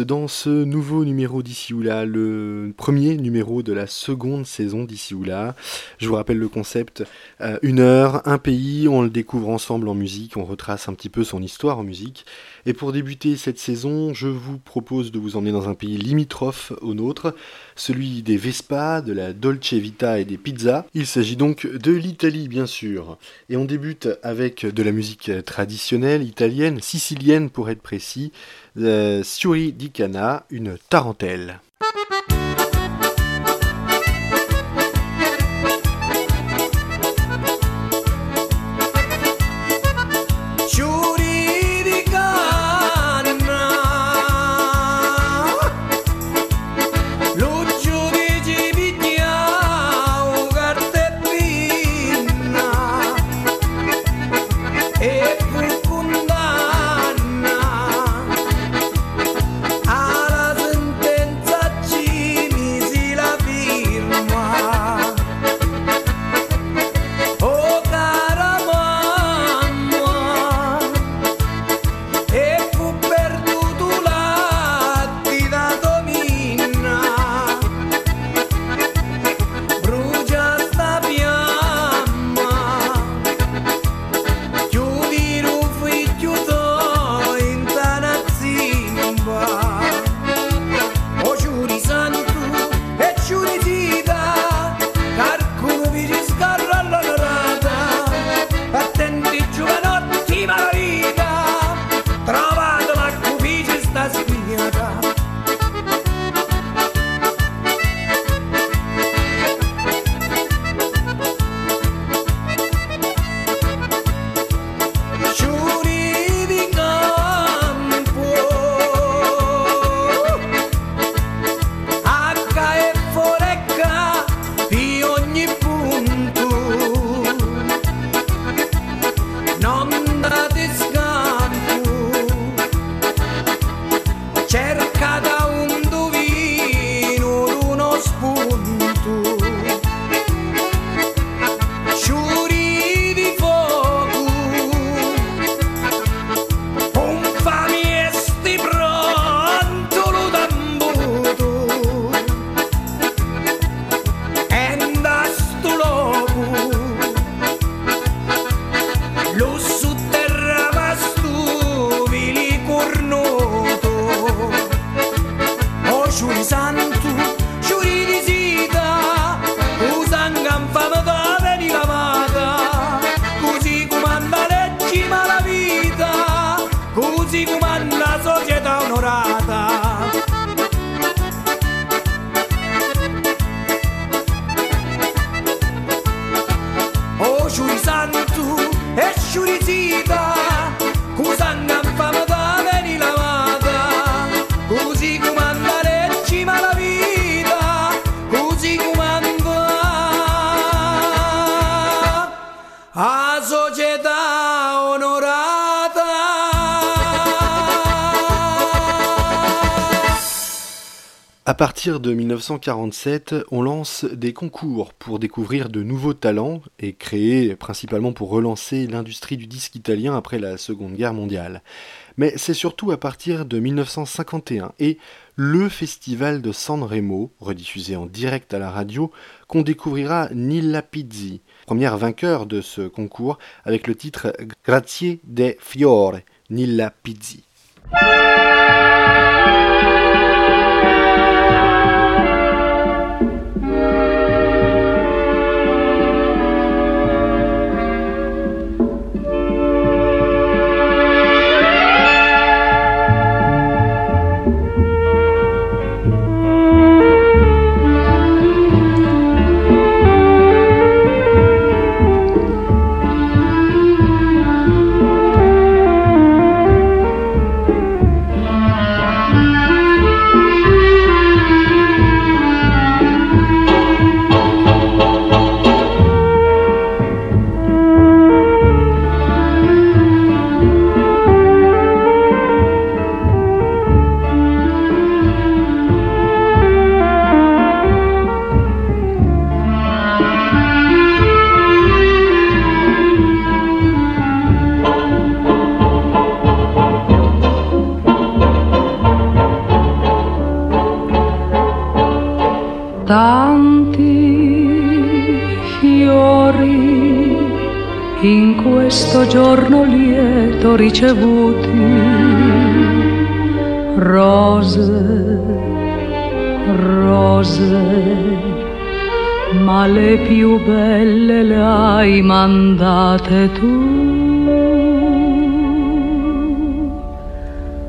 dans ce nouveau numéro d'Ici ou là, le premier numéro de la seconde saison d'Ici ou là. Je vous rappelle le concept, euh, une heure, un pays, on le découvre ensemble en musique, on retrace un petit peu son histoire en musique. Et pour débuter cette saison, je vous propose de vous emmener dans un pays limitrophe au nôtre, celui des Vespa, de la Dolce Vita et des pizzas. Il s'agit donc de l'Italie bien sûr. Et on débute avec de la musique traditionnelle italienne, sicilienne pour être précis, euh, Suri di Cana, une tarentelle. Partir de 1947, on lance des concours pour découvrir de nouveaux talents et créés principalement pour relancer l'industrie du disque italien après la Seconde Guerre mondiale. Mais c'est surtout à partir de 1951 et le festival de Sanremo, rediffusé en direct à la radio, qu'on découvrira Nilla Pizzi, première vainqueur de ce concours avec le titre Grazie de Fiore, Nilla Pizzi. Ricevuti, rose, rose, ma le più belle le hai mandate tu.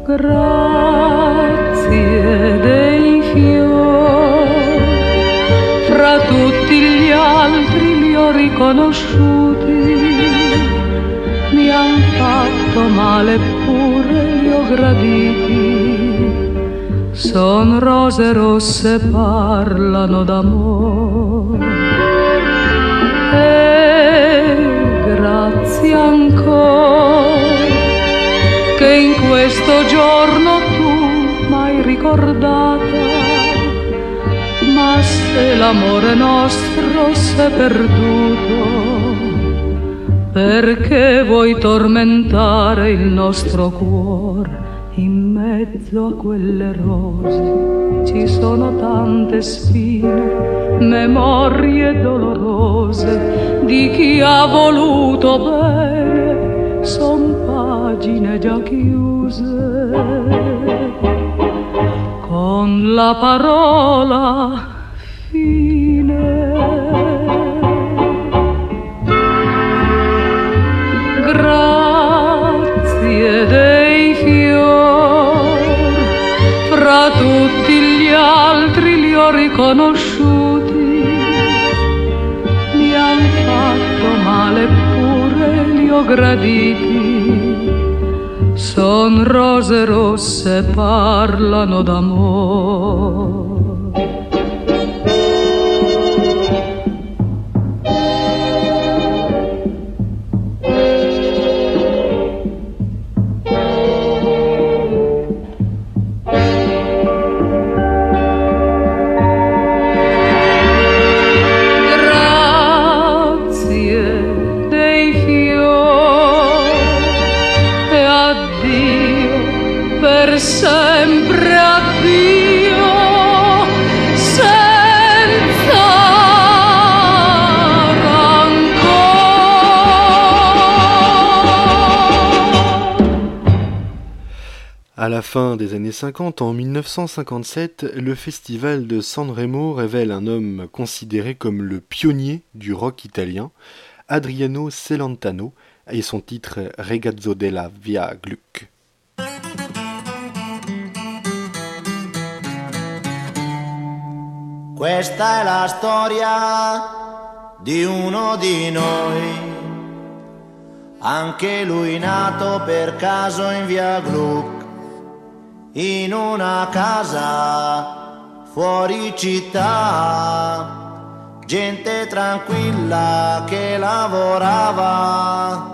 Grazie dei fiori, fra tutti gli altri li ho riconosciuti, graditi, son rose rosse parlano d'amore. E grazie ancora che in questo giorno tu m'hai ricordata, ma se l'amore nostro s'è perduto, perché vuoi tormentare il nostro cuore? In mezzo a quelle rose ci sono tante spine, memorie dolorose di chi ha voluto bene, son pagine già chiuse con la parola riconosciuti, mi han fatto male pure li ho graditi, son rose rosse parlano d'amore. Fin des années 50, en 1957, le festival de Sanremo révèle un homme considéré comme le pionnier du rock italien, Adriano Celentano, et son titre Regazzo della Via Gluck. Questa è la storia di uno di noi, anche lui nato per caso in via Gluck, in una casa fuori città, gente tranquilla che lavorava.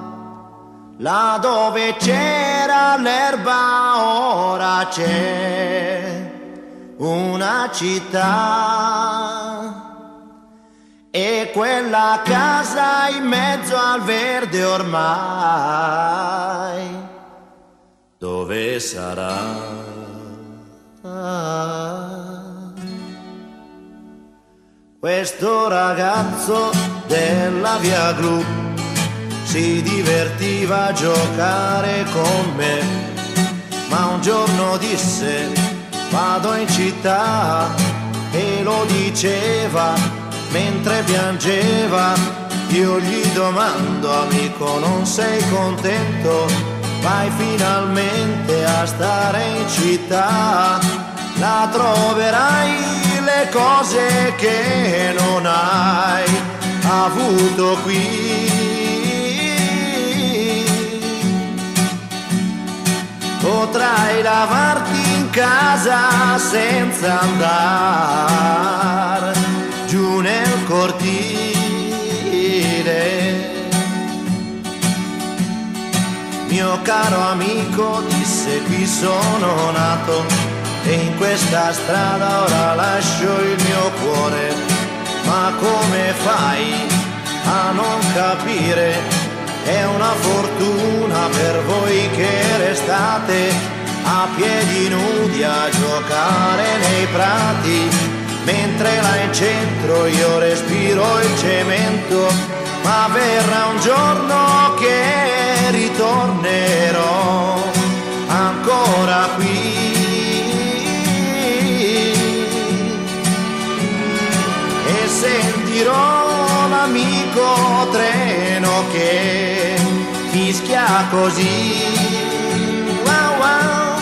Là dove c'era l'erba ora c'è una città e quella casa in mezzo al verde ormai dove sarà? Questo ragazzo della via Gru si divertiva a giocare con me, ma un giorno disse vado in città e lo diceva mentre piangeva. Io gli domando amico non sei contento? Vai finalmente a stare in città, la troverai le cose che non hai avuto qui. Potrai lavarti in casa senza andare giù nel cortile. Mio caro amico disse qui sono nato e in questa strada ora lascio il mio cuore. Ma come fai a non capire? È una fortuna per voi che restate a piedi nudi a giocare nei prati mentre là in centro io respiro il cemento, ma verrà un giorno che ritornerò ancora qui. Sentirò l'amico treno che fischia così. Wow, wow.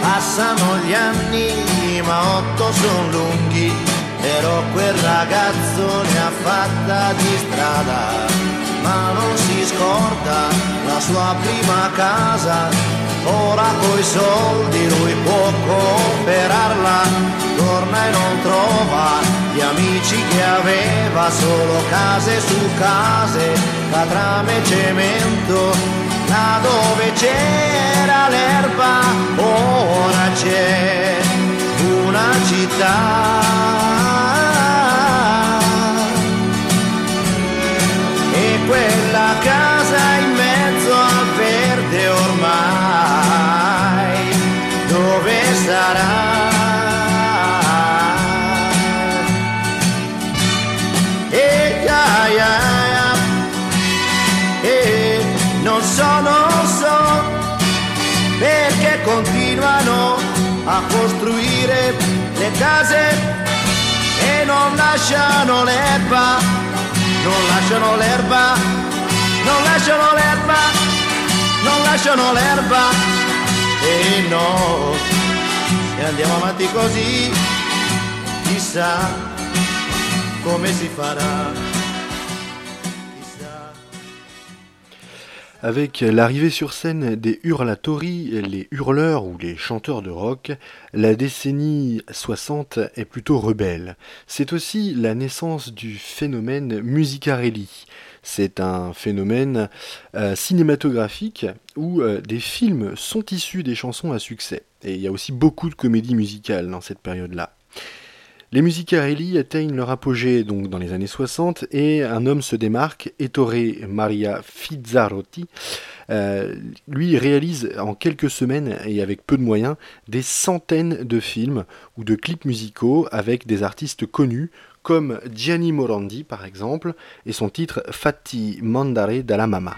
Passano gli anni, ma otto sono lunghi, però quel ragazzo ne ha fatta di strada, ma non si scorda la sua prima casa, ora coi soldi lui può comprarla, torna e non trova gli amici che aveva, solo case su case, catrame e cemento, là dove c'era l'erba, ora c'è una città. E quella casa E ya. E non so, so perché continuano a costruire le case e non lasciano l'erba, non lasciano l'erba, non lasciano l'erba, non lasciano l'erba. E no, Avec l'arrivée sur scène des hurlatori, les hurleurs ou les chanteurs de rock, la décennie 60 est plutôt rebelle. C'est aussi la naissance du phénomène musicarelli. C'est un phénomène euh, cinématographique où euh, des films sont issus des chansons à succès. Et il y a aussi beaucoup de comédies musicales dans cette période-là. Les musicarelli atteignent leur apogée donc dans les années 60 et un homme se démarque, Ettore Maria Fizzarotti. Euh, lui réalise en quelques semaines et avec peu de moyens des centaines de films ou de clips musicaux avec des artistes connus comme Gianni Morandi par exemple et son titre Fatti Mandare dalla Mama.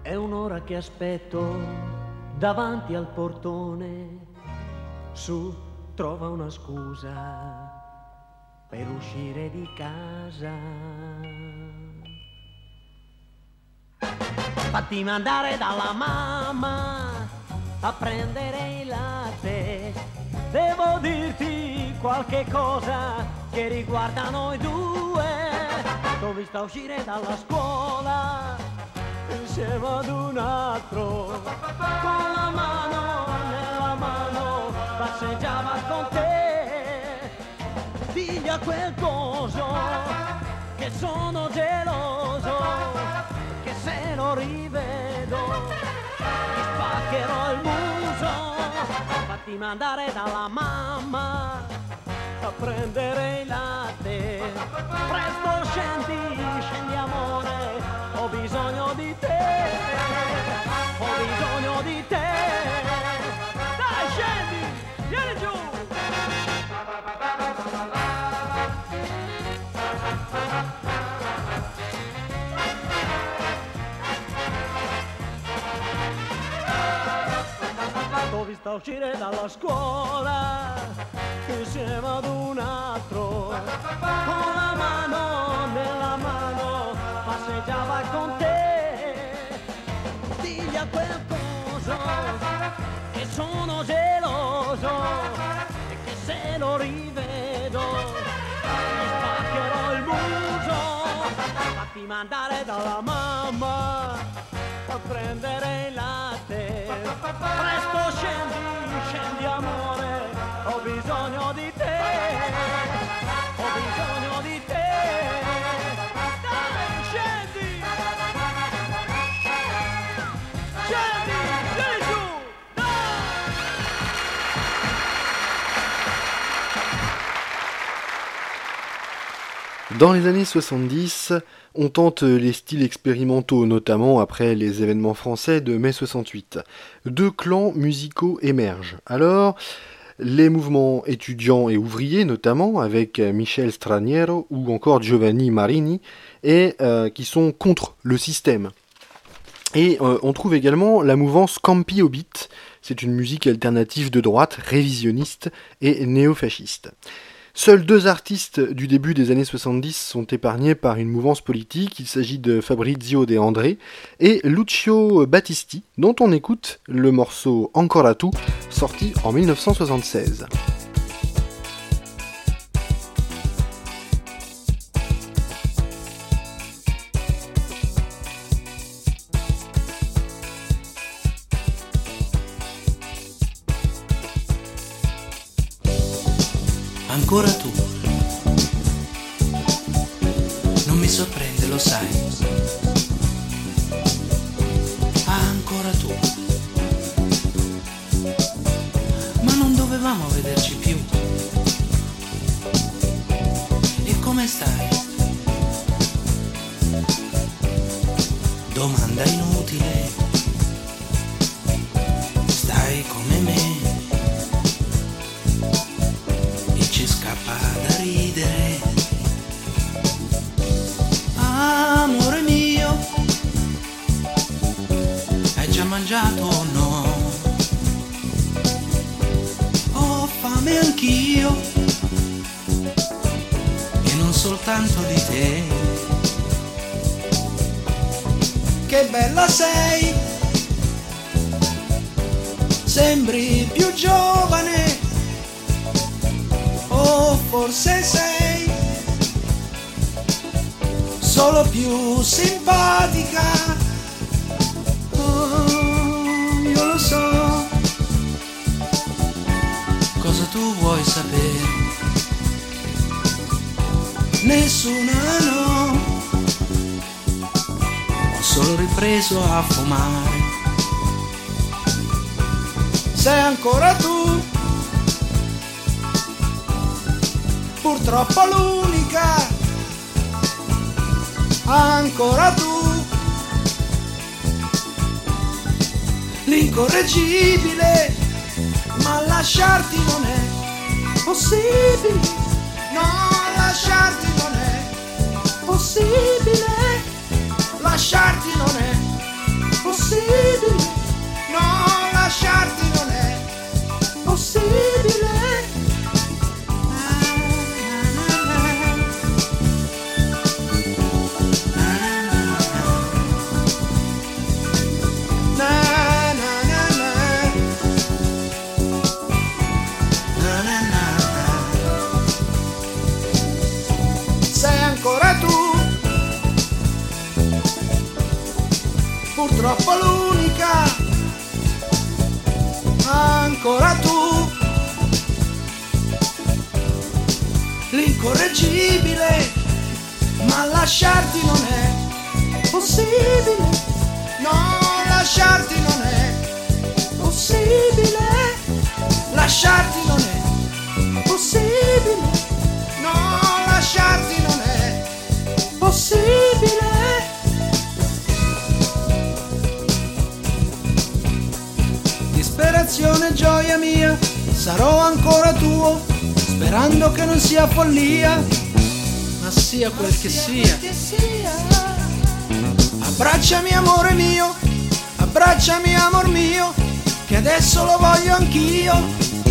È un'ora che aspetto davanti al portone. Su, trova una scusa per uscire di casa. Fatti mandare dalla mamma a prendere il latte. Devo dirti qualche cosa che riguarda noi due. T'ho vista uscire dalla scuola insieme ad un altro con la mano nella mano passeggiava con te digli a quel coso che sono geloso che se lo rivedo gli spaccherò il muso fatti mandare dalla mamma a prendere il latte. Presto scendi scendi amore ho bisogno di te. Ho bisogno di te. Dai scendi vieni giù. T'ho vista uscire dalla scuola insieme ad un altro con la mano nella mano passeggiava con te. Digli a quel coso che sono geloso e che se lo rivedo gli spaccherò il muso. Fatti mandare dalla mamma a prendere il latte presto scendi scendi amore Dans les années 70, on tente les styles expérimentaux, notamment après les événements français de mai 68. Deux clans musicaux émergent. Alors, les mouvements étudiants et ouvriers, notamment avec Michel Straniero ou encore Giovanni Marini, et euh, qui sont contre le système. Et euh, on trouve également la mouvance Campi Obit. C'est une musique alternative de droite, révisionniste et néofasciste. Seuls deux artistes du début des années 70 sont épargnés par une mouvance politique. Il s'agit de Fabrizio De André et Lucio Battisti, dont on écoute le morceau Ancora tu, sorti en 1976. Vuoi sapere? Nessuna no. Ho solo ripreso a fumare. Sei ancora tu. purtroppo l'unica, ancora tu, l'incorreggibile, ma lasciarti non è possibile, no, lasciarti non è. Possibile, lasciarti non è. Possibile, no, lasciarti non è. Possibile. Purtroppo l'unica, ancora tu, l'incorreggibile, ma lasciarti non è possibile, no, lasciarti non è possibile, lasciarti non è sperando che non sia follia, ma sia quel che sia. Abbracciami amore mio, abbracciami amor mio, che adesso lo voglio anch'io.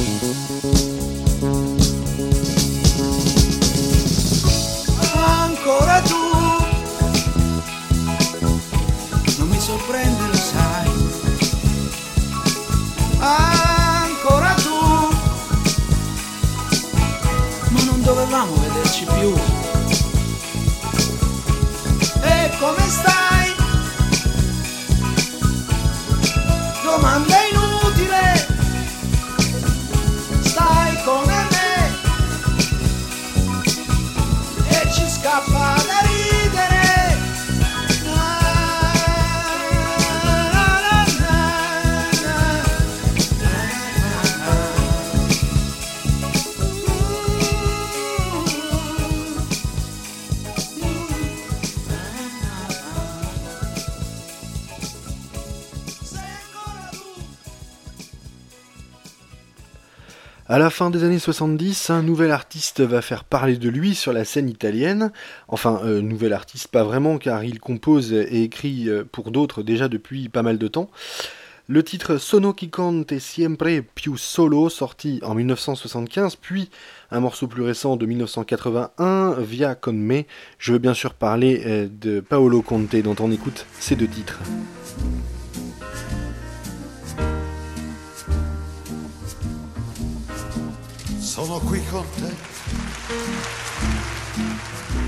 Fin des années 70, un nouvel artiste va faire parler de lui sur la scène italienne. Enfin, euh, nouvel artiste, pas vraiment, car il compose et écrit euh, pour d'autres déjà depuis pas mal de temps. Le titre Sono chi conte siempre più solo, sorti en 1975, puis un morceau plus récent de 1981, Via con me. Je veux bien sûr parler euh, de Paolo Conte, dont on écoute ces deux titres. Sono qui con te,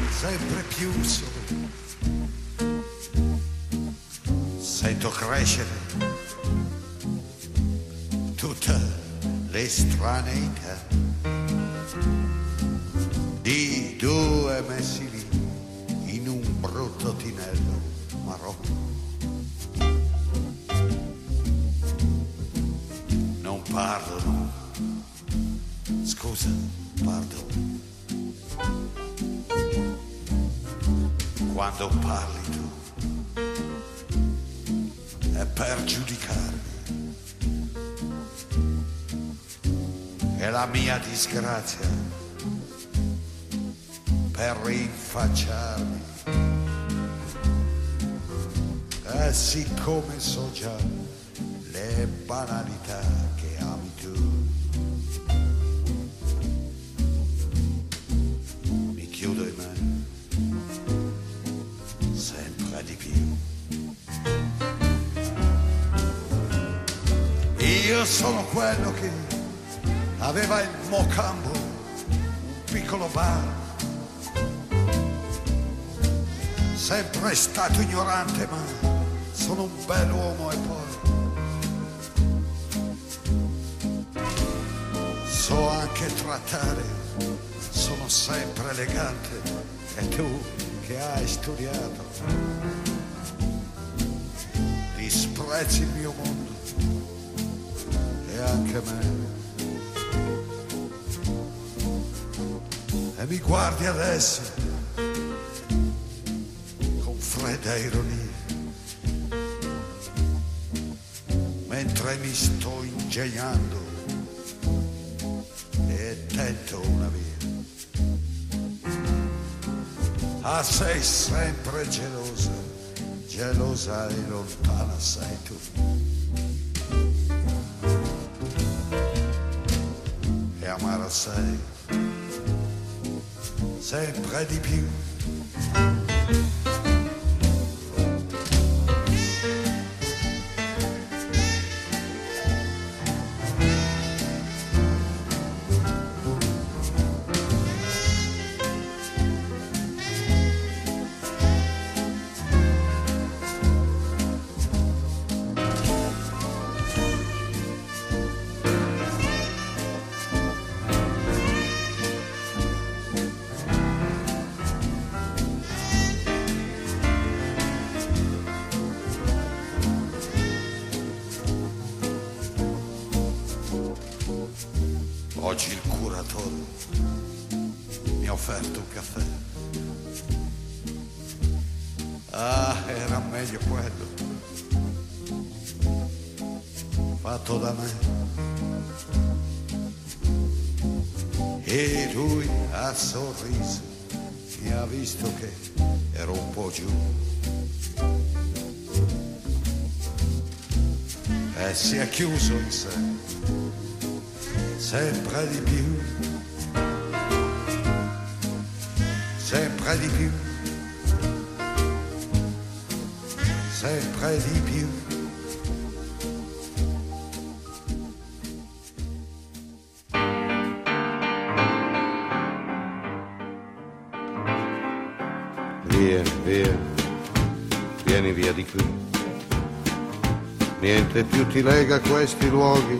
sempre solo. Sento crescere tutte le straneità di due messi lì in un brutto tinello marrone. Non parlano, scusa, parlo. Quando parli tu è per giudicarmi. È la mia disgrazia per rinfacciarmi. E siccome so già le banalità Io sono quello che aveva il mocambo, un piccolo bar. Sempre stato ignorante, ma sono un bell'uomo e poi so anche trattare, sono sempre elegante e tu che hai studiato disprezzi il mio mondo anche me. E mi guardi adesso con fredda ironia, mentre mi sto ingegnando e tento una via. Ah, sei sempre gelosa, gelosa e lontana sei tu. Amara sei, sempre di più. Oggi il curatore mi ha offerto un caffè. Ah, era meglio quello. Fatto da me. E lui ha sorriso, mi ha visto che ero un po' giù. E si è chiuso in sé sempre di più, sempre di più, sempre di più. Vieni, via di qui. Niente più ti lega a questi luoghi,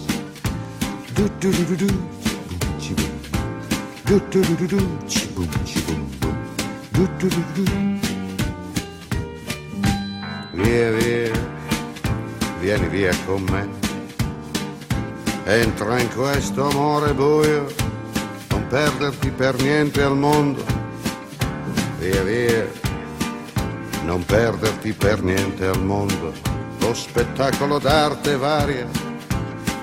Via, via, vieni via con me. Entra in questo amore buio, non perderti per niente al mondo. Via, via, non perderti per niente al mondo. Lo spettacolo d'arte varia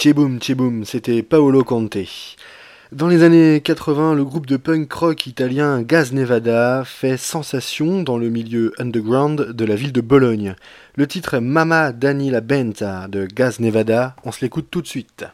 Tcheboum, tcheboum, c'était Paolo Conte. Dans les années 80, le groupe de punk rock italien Gaz Nevada fait sensation dans le milieu underground de la ville de Bologne. Le titre Mama Dani la Benta de Gaz Nevada, on se l'écoute tout de suite.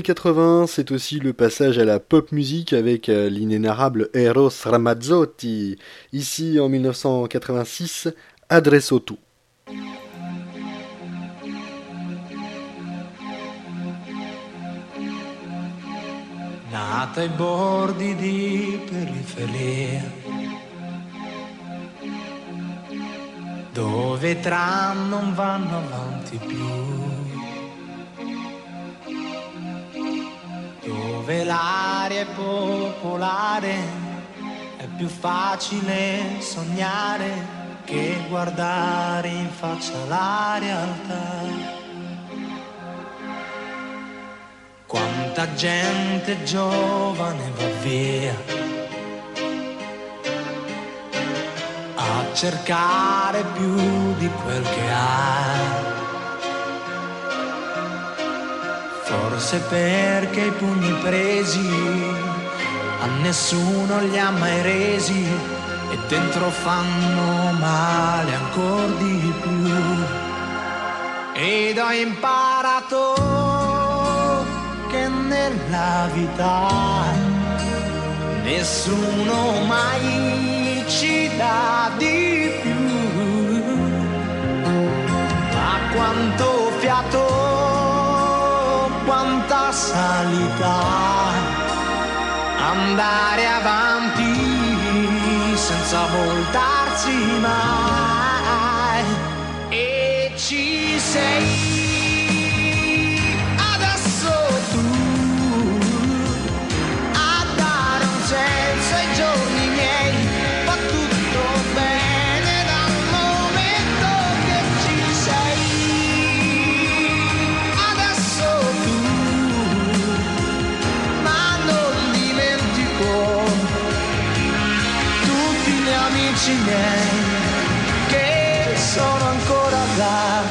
Années 80, c'est aussi le passage à la pop musique avec euh, l'inénarrable Eros Ramazzotti. Ici, en 1986, Adresso tu. Nata ai bordi di periferia, dove tram non vanno avanti più, dove l'aria è popolare, è più facile sognare che guardare in faccia la realtà. Quanta gente giovane va via a cercare più di quel che ha. Forse perché i pugni presi a nessuno li ha mai resi e dentro fanno male ancora di più. Ed ho imparato che nella vita nessuno mai ci dà di più. Ma quanto salita, andare avanti senza voltarsi mai. E ci sei. Amici miei che sono ancora là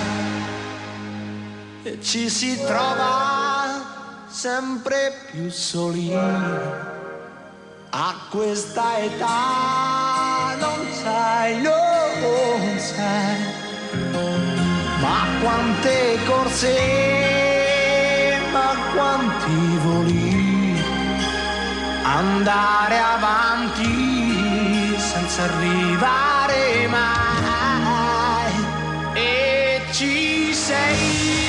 e ci si trova sempre più soli. A questa età non sai, non sai, ma quante corse, ma quanti voli, andare avanti senza arrivare mai. E ci sei.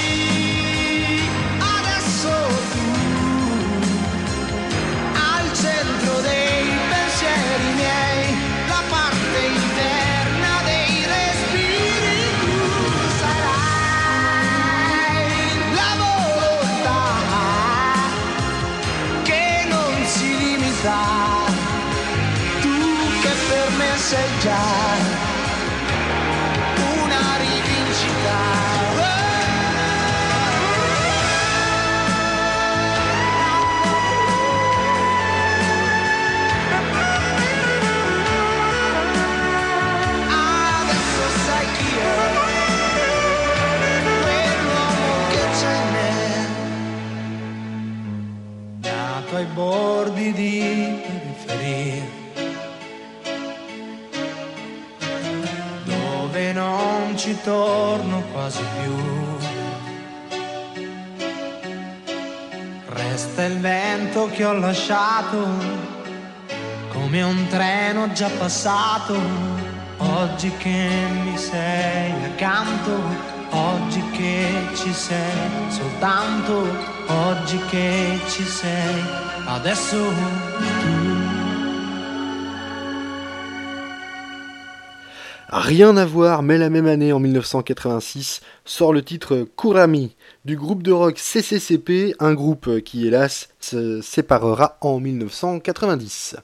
Un treno già passato, oggi che mi sei accanto, oggi che ci sei soltanto, oggi che ci sei, adesso Rien à voir, mais la même année, en 1986, sort le titre Kurami du groupe de rock CCCP, un groupe qui, hélas, se séparera en 1990.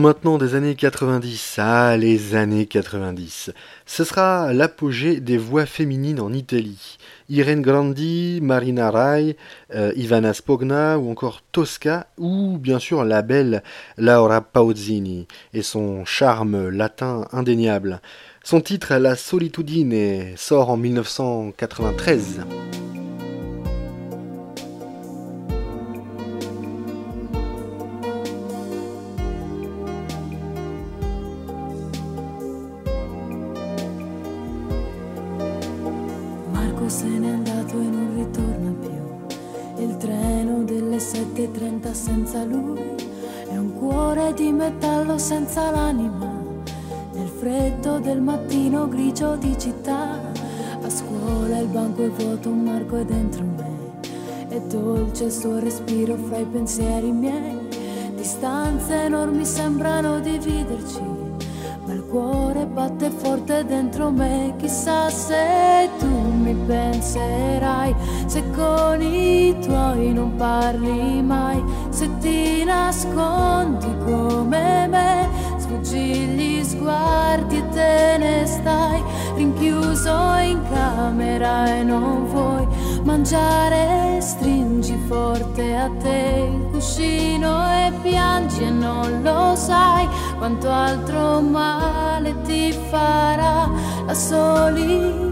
Maintenant des années 90. Ah, les années 90. Ce sera l'apogée des voix féminines en Italie. Irene Grandi, Marina Rai, euh, Ivana Spogna ou encore Tosca ou bien sûr la belle Laura Pausini et son charme latin indéniable. Son titre La Solitudine sort en 1993. Se n'è andato e non ritorna più. Il treno delle 7.30 senza lui è un cuore di metallo senza l'anima. Nel freddo del mattino grigio di città, a scuola il banco è vuoto, Marco è dentro me. È dolce il suo respiro fra i pensieri miei. Distanze enormi sembrano dividerci ma il cuore batte forte dentro me, chissà se mi penserai, se con i tuoi non parli mai, se ti nascondi come me, sfuggi gli sguardi e te ne stai, rinchiuso in camera e non vuoi mangiare, stringi forte a te il cuscino e piangi e non lo sai quanto altro male ti farà la solitudine.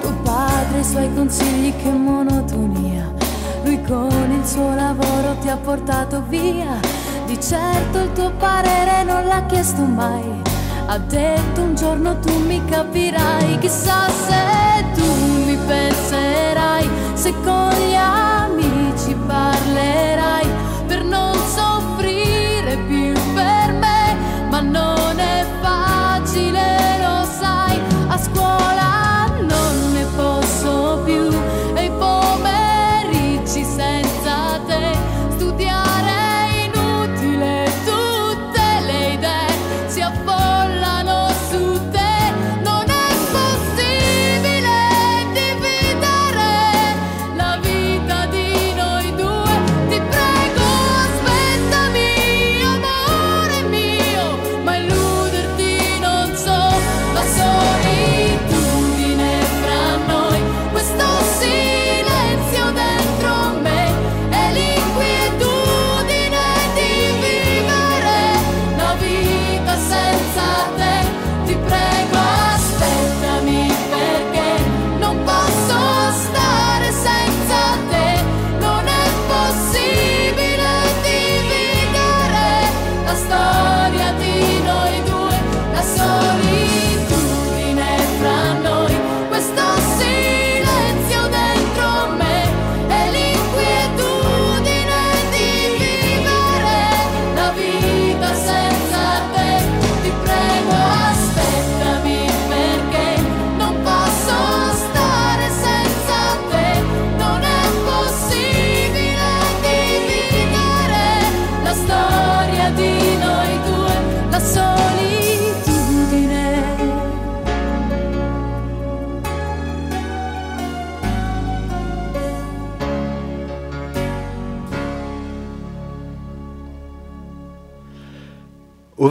tuo padre i suoi consigli che monotonia. Lui con il suo lavoro ti ha portato via. Di certo il tuo parere non l'ha chiesto mai. Ha detto un giorno tu mi capirai, chissà se tu mi penserai, se con gli amici parlerai per non soffrire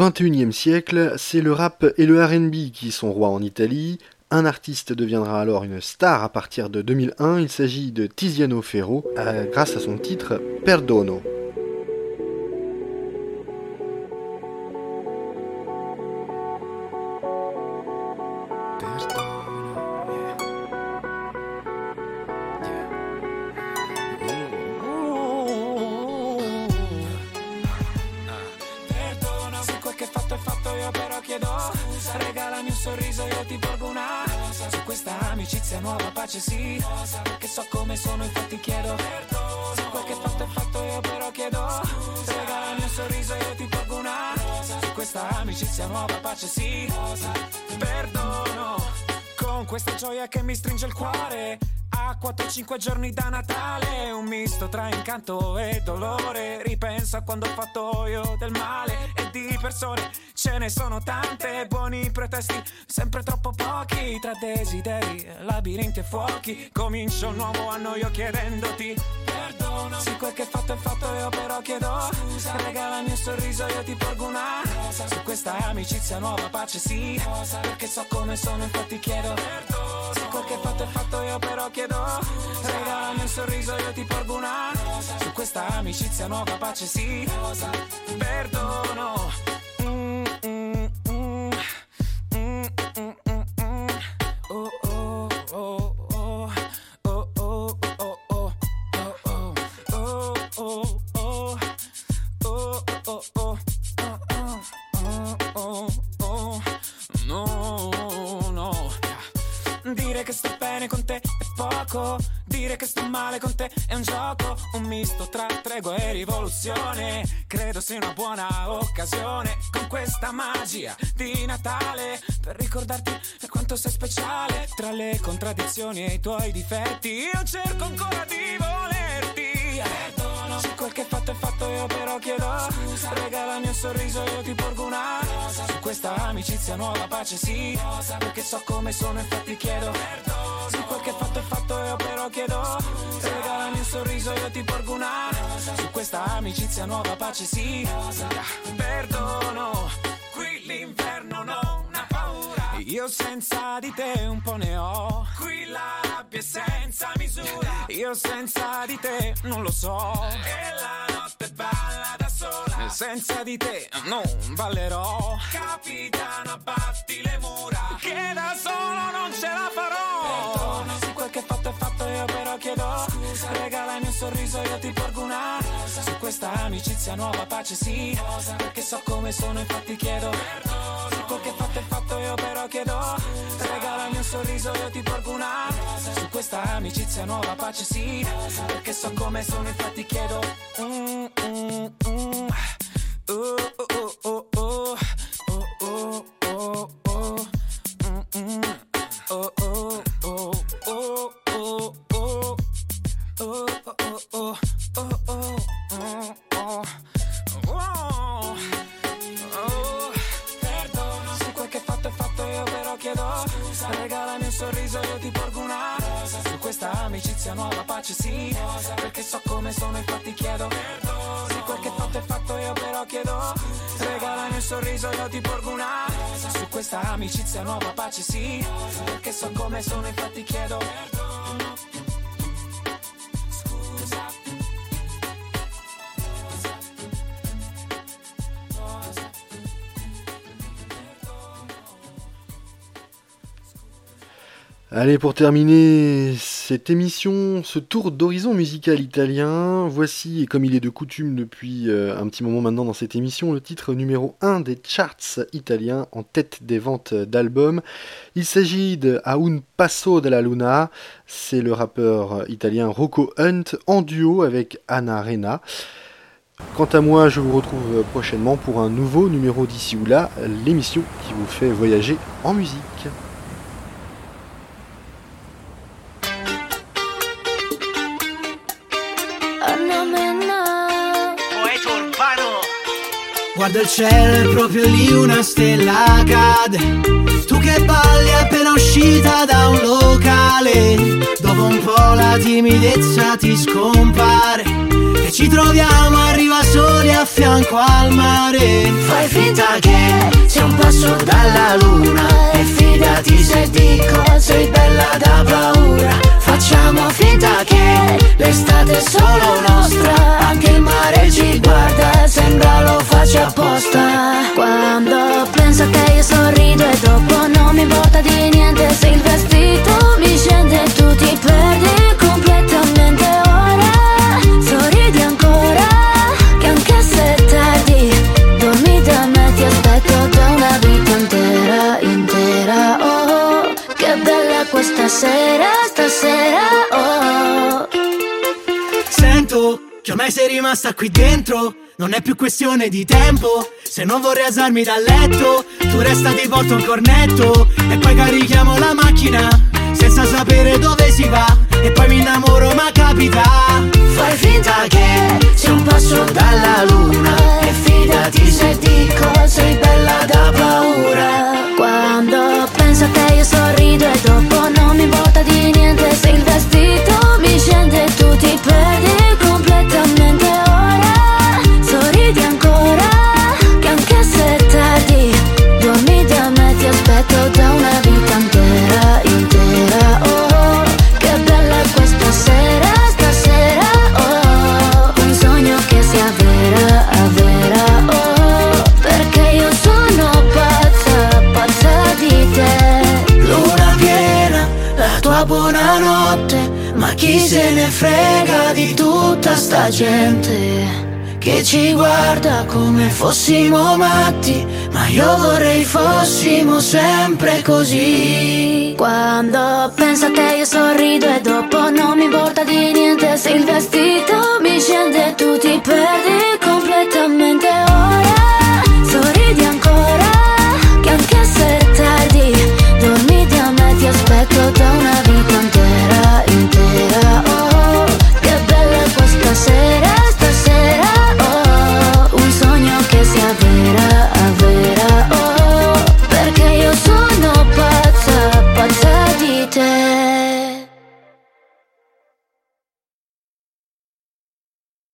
XXIe siècle, c'est le rap et le RB qui sont rois en Italie. Un artiste deviendra alors une star à partir de 2001. Il s'agit de Tiziano Ferro, euh, grâce à son titre Perdono. Perdono amicizia nuova pace sì Rosa. Perché so come sono infatti chiedo Perdono Se quel che fatto è fatto io però chiedo Scusa Regalami un sorriso io ti porgo una Rosa. Su questa questa amicizia nuova pace sì Perdono con questa gioia che mi stringe il cuore a 4-5 giorni da Natale Un misto tra incanto e dolore. Ripenso a quando ho fatto io del male E di persone ce ne sono tante. Buoni pretesti, sempre troppo pochi. Tra desideri, labirinti e fuochi Comincio un nuovo anno io chiedendoti. Perdono. Sì, quel che fatto è fatto io però chiedo. Scusa. Regalami un sorriso io ti porgo una. Rosa. Su questa amicizia nuova pace sì. Rosa. Perché so come sono infatti chiedo. Perdono quel che fatto è fatto io però chiedo Regalami un sorriso io ti porgo una. Su questa amicizia nuova pace sì. Perdono male con te è un gioco Un misto tra tregua e rivoluzione. Credo sia una buona occasione Con questa magia di Natale Per ricordarti quanto sei speciale Tra le contraddizioni e i tuoi difetti. Io cerco ancora di volerti. Perdono Se quel che fatto è fatto io però chiedo. Scusa. Regalami un sorriso io ti porgo una Rosa Su questa amicizia nuova pace sì. Rosa Perché so come sono infatti chiedo. Perdono. Se quel che fatto è fatto io però chiedo. Scusa. Regalami un sorriso io ti porgo una Rosa Su questa amicizia nuova pace sì. Rosa Perdono Qui l'inferno non ha paura. Io senza di te un po' ne ho. Qui la Io senza di te non lo so. E la notte balla da sola. Senza di te non ballerò. Capitano abbatti le mura. Che da solo non ce la farò. Perdono Se quel che fatto è fatto io però chiedo Scusa Regalami un sorriso io ti porgo una Rosa Su questa amicizia nuova pace sì Rosa Perché so come sono infatti chiedo Perdono Se quel che fatto è fatto io però chiedo Regalami un sorriso io ti porgo una Rosa Su questa amicizia nuova pace sì Rosa Perché so come sono infatti chiedo Mm, mm, mm. Oh, oh, oh, oh, oh. Oh, oh, oh, oh. Oh, oh, oh, oh, oh, oh. Chiedo Scusa Regalami un sorriso io ti porgo una Rosa Su questa amicizia nuova pace sì Rosa Perché so come sono infatti chiedo Perdono fatto fatto io però chiedo. Regalami un sorriso io ti porgo una. Su questa amicizia nuova pace sì. Perché so come sono infatti chiedo Allez, pour terminer cette émission, ce tour d'horizon musical italien, voici, et comme il est de coutume depuis euh, un petit moment maintenant dans cette émission, le titre numéro 1 des charts italiens en tête des ventes d'albums. Il s'agit de A un passo della luna, c'est le rappeur italien Rocco Hunt en duo avec Anna Rena. Quant à moi, je vous retrouve prochainement pour un nouveau numéro d'ici ou là, l'émission qui vous fait voyager en musique. Guarda il cielo, è proprio lì una stella cade. Tu che balli appena uscita da un locale. Dopo un po' la timidezza ti scompare. E ci troviamo, arriva soli a fianco al mare. Fai finta che sia un passo dalla luna. E fidati se dico, sei bella da paura. Facciamo finta che l'estate è solo nostra. Anche il mare ci guarda, sembra lo faccia apposta. Quando penso te io sorrido e dopo non mi importa di niente Se il vestito mi scende tu ti perdi completamente ora Sorridi ancora che anche se è tardi Dormi da me ti aspetto da una vita intera, che bella questa sera, stasera Oh. Sento che ormai sei rimasta qui dentro. Non è più questione di tempo, se non vorrei alzarmi dal letto, tu resta ti porto un cornetto. E poi carichiamo la macchina senza sapere dove si va. E poi mi innamoro ma capita. Fai finta che sei un passo dalla luna frega di tutta sta gente che ci guarda come fossimo matti, ma io vorrei fossimo sempre così. Quando penso a te io sorrido e dopo non mi importa di niente se il vestito mi scende e tu ti perdi completamente ora.